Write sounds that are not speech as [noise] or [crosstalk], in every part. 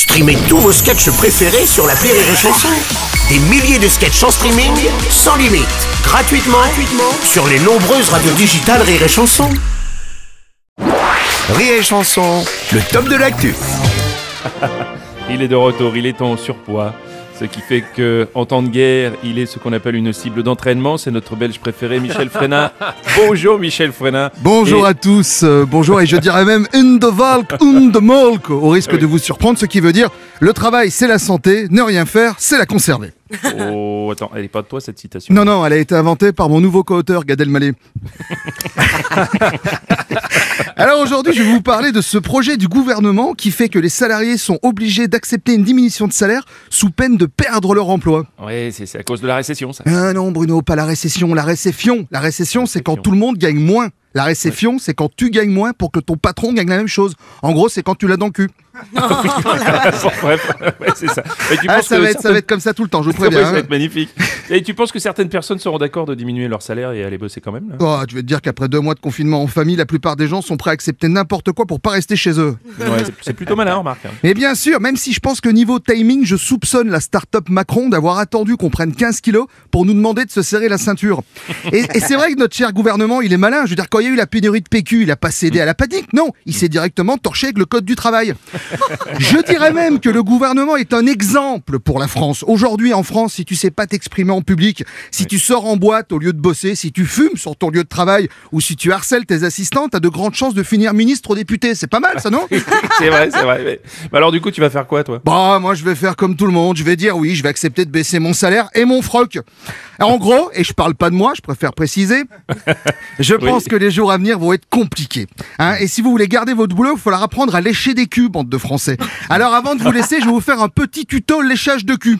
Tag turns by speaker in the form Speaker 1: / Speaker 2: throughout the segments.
Speaker 1: Streamez tous vos sketchs préférés sur la Rire et Chanson. Des milliers de sketchs en streaming, sans limite, gratuitement, gratuitement sur les nombreuses radios digitales Rire et Chanson. Rire et Chanson, le top de l'actu. [laughs]
Speaker 2: Il est de retour, il est en surpoids. Ce qui fait que, en temps de guerre, il est ce qu'on appelle une cible d'entraînement. C'est notre belge préféré, Michel Frenat. [laughs] Bonjour, Michel Frenat.
Speaker 3: Bonjour
Speaker 2: Et-
Speaker 3: à tous, euh, bonjour et je dirais même in de Valk, in de Molk, au risque de vous surprendre, ce qui veut dire le travail c'est la santé, ne rien faire c'est la conserver.
Speaker 2: Oh, attends, elle est pas de toi cette citation?
Speaker 3: Non, non, elle a été inventée par mon nouveau co-auteur Gad Elmaleh. [laughs] [laughs] Alors aujourd'hui, je vais vous parler de ce projet du gouvernement qui fait que les salariés sont obligés d'accepter une diminution de salaire sous peine de perdre leur emploi.
Speaker 2: Ouais, c'est à cause de la récession, ça.
Speaker 3: Ah non, Bruno, pas la récession, la récession. La récession, c'est quand tout le monde gagne moins. La récession, c'est quand tu gagnes moins pour que ton patron gagne la même chose. En gros, c'est quand tu l'as dans le cul.
Speaker 2: Bon, bref, [laughs] ouais, c'est ça. Et tu
Speaker 3: Ah,
Speaker 2: penses
Speaker 3: ça,
Speaker 2: que
Speaker 3: va être, ça
Speaker 2: certaines-
Speaker 3: va être comme ça tout le temps, je vous préviens.
Speaker 2: ça va
Speaker 3: hein.
Speaker 2: être magnifique. [laughs] Et tu penses que certaines personnes seront d'accord de diminuer leur salaire et aller bosser quand même là?
Speaker 3: Oh, je vais te dire qu'après deux mois de confinement en famille, la plupart des gens sont prêts à accepter n'importe quoi pour pas rester chez eux.
Speaker 2: Ouais, c'est- C'est plutôt malin, remarque. hein.
Speaker 3: Et bien sûr, même si je pense que niveau timing, je soupçonne la start-up Macron d'avoir attendu qu'on prenne 15 kilos pour nous demander de se serrer la ceinture. Et, et c'est vrai que notre cher gouvernement, il est malin. Je veux dire, quand il y a eu la pénurie de PQ, il a pas cédé à la panique. Non, il s'est directement torché avec le code du travail. Je dirais même que le gouvernement est un exemple pour la France. Aujourd'hui, en France, si tu sais pas t'exprimer en public, si tu sors en boîte au lieu de bosser, si tu fumes sur ton lieu de travail ou si tu harcèles tes assistants, t'as de grandes chances de finir ministre ou député. C'est pas mal, ça, non? [laughs]
Speaker 2: C'est vrai, c'est vrai. Mais... alors, du coup, tu vas faire quoi, toi?
Speaker 3: Bah, moi, je vais faire comme tout le monde. Je vais dire oui, je vais accepter de baisser mon salaire et mon froc. En gros, et je parle pas de moi, je préfère préciser, [laughs] je
Speaker 2: Oui.
Speaker 3: pense que les jours à venir vont être compliqués. Hein, et si vous voulez garder votre boulot, il va falloir apprendre à lécher des bande de Français. Alors, avant de vous laisser, je vais vous faire un petit tuto léchage de cul.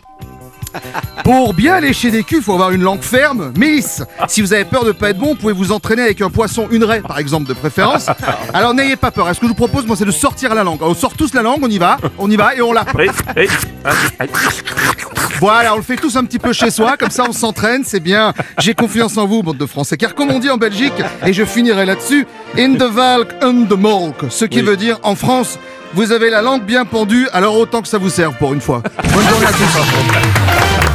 Speaker 3: Pour bien lécher des culs, il faut avoir une langue ferme, mais lisse. Si vous avez peur de pas être bon, vous pouvez vous entraîner avec un poisson, une raie par exemple de préférence. Alors n'ayez pas peur. Ce que je vous propose, moi, c'est de sortir la langue. On sort tous la langue, on y va, on y va et on la. Voilà, on le fait tous un petit peu chez soi, comme ça on s'entraîne, c'est bien. J'ai confiance en vous, bande de Français. Car comme on dit en Belgique, et je finirai là-dessus, in the valk, in the molk. Ce qui
Speaker 2: Oui.
Speaker 3: veut dire, en France, vous avez la langue bien pendue, alors autant que ça vous serve pour une fois. Bonne journée à tous.